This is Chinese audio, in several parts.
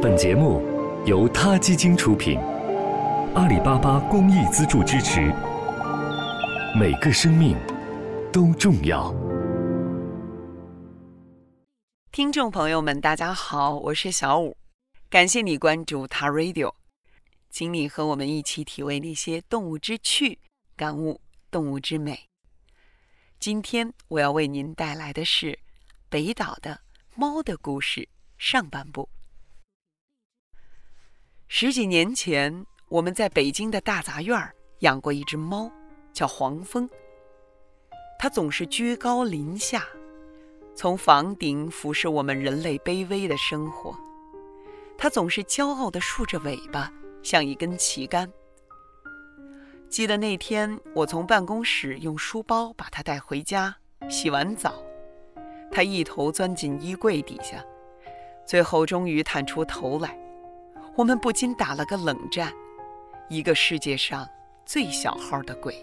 本节目由他基金出品，阿里巴巴公益资助支持。每个生命都重要。听众朋友们，大家好，我是小五，感谢你关注他 Radio，请你和我们一起体味那些动物之趣，感悟动物之美。今天我要为您带来的是北岛的猫的故事上半部。十几年前，我们在北京的大杂院养过一只猫，叫黄蜂。它总是居高临下，从房顶俯视我们人类卑微的生活。它总是骄傲地竖着尾巴，像一根旗杆。记得那天，我从办公室用书包把它带回家，洗完澡，它一头钻进衣柜底下，最后终于探出头来，我们不禁打了个冷战。一个世界上最小号的鬼，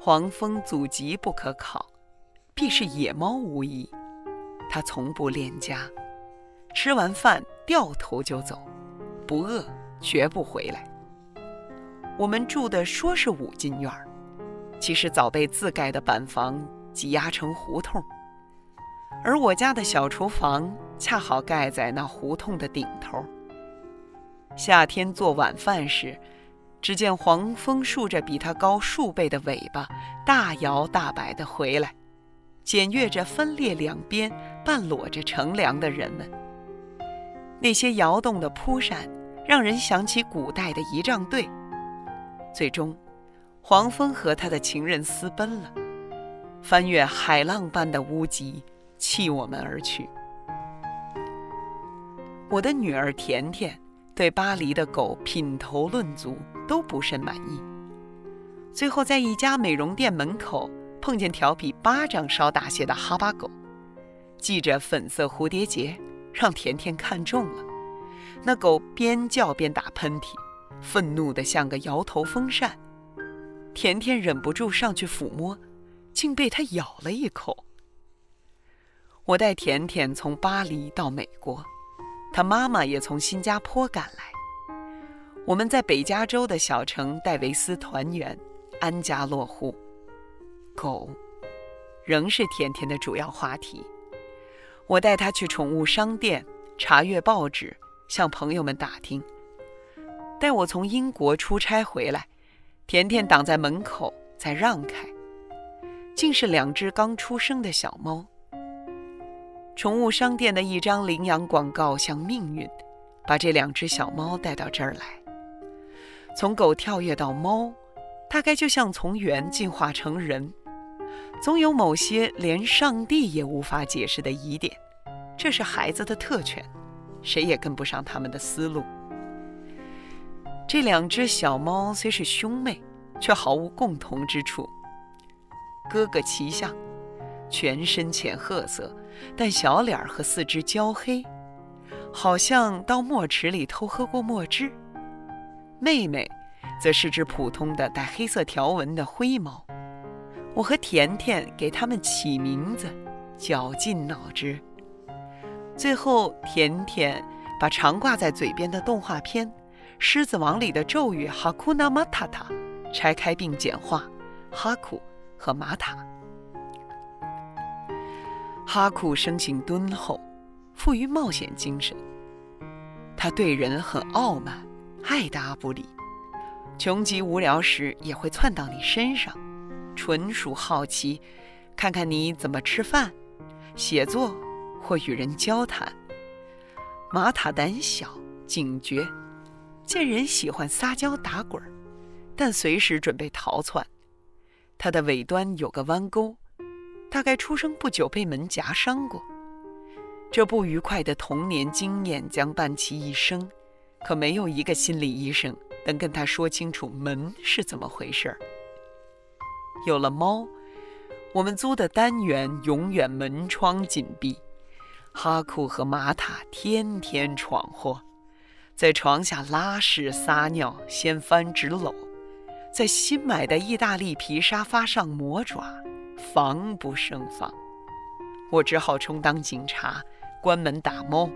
黄蜂祖籍不可考，必是野猫无疑。它从不恋家，吃完饭掉头就走，不饿绝不回来。我们住的说是五进院儿，其实早被自盖的板房挤压成胡同。而我家的小厨房恰好盖在那胡同的顶头。夏天做晚饭时，只见黄蜂竖着比它高数倍的尾巴，大摇大摆地回来，检阅着分列两边、半裸着乘凉的人们。那些摇动的蒲扇，让人想起古代的仪仗队。最终，黄蜂和他的情人私奔了，翻越海浪般的屋脊，弃我们而去。我的女儿甜甜对巴黎的狗品头论足，都不甚满意。最后，在一家美容店门口碰见条比巴掌稍大些的哈巴狗，系着粉色蝴蝶结，让甜甜看中了。那狗边叫边打喷嚏。愤怒的像个摇头风扇，甜甜忍不住上去抚摸，竟被它咬了一口。我带甜甜从巴黎到美国，她妈妈也从新加坡赶来。我们在北加州的小城戴维斯团圆，安家落户。狗，仍是甜甜的主要话题。我带她去宠物商店查阅报纸，向朋友们打听。待我从英国出差回来，甜甜挡在门口，再让开，竟是两只刚出生的小猫。宠物商店的一张领养广告像命运，把这两只小猫带到这儿来。从狗跳跃到猫，大概就像从猿进化成人，总有某些连上帝也无法解释的疑点。这是孩子的特权，谁也跟不上他们的思路。这两只小猫虽是兄妹，却毫无共同之处。哥哥齐相，全身浅褐色，但小脸和四肢焦黑，好像到墨池里偷喝过墨汁。妹妹，则是只普通的带黑色条纹的灰猫。我和甜甜给它们起名字，绞尽脑汁。最后，甜甜把常挂在嘴边的动画片。《狮子王》里的咒语哈库纳马塔塔，拆开并简化，哈库和马塔。哈库生性敦厚，富于冒险精神。他对人很傲慢，爱答不理，穷极无聊时也会窜到你身上，纯属好奇，看看你怎么吃饭、写作或与人交谈。马塔胆小，警觉。见人喜欢撒娇打滚儿，但随时准备逃窜。它的尾端有个弯钩，大概出生不久被门夹伤过。这不愉快的童年经验将伴其一生，可没有一个心理医生能跟他说清楚门是怎么回事儿。有了猫，我们租的单元永远门窗紧闭，哈库和玛塔天天闯祸。在床下拉屎撒尿，掀翻纸篓；在新买的意大利皮沙发上磨爪，防不胜防。我只好充当警察，关门打猫，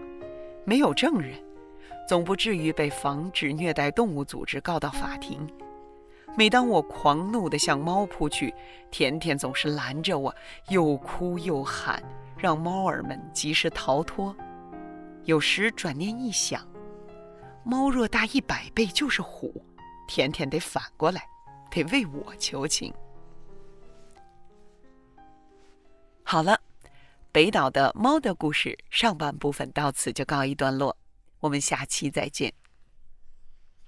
没有证人，总不至于被防止虐待动物组织告到法庭。每当我狂怒地向猫扑去，甜甜总是拦着我，又哭又喊，让猫儿们及时逃脱。有时转念一想，猫若大一百倍就是虎，甜甜得反过来，得为我求情。好了，北岛的猫的故事上半部分到此就告一段落，我们下期再见。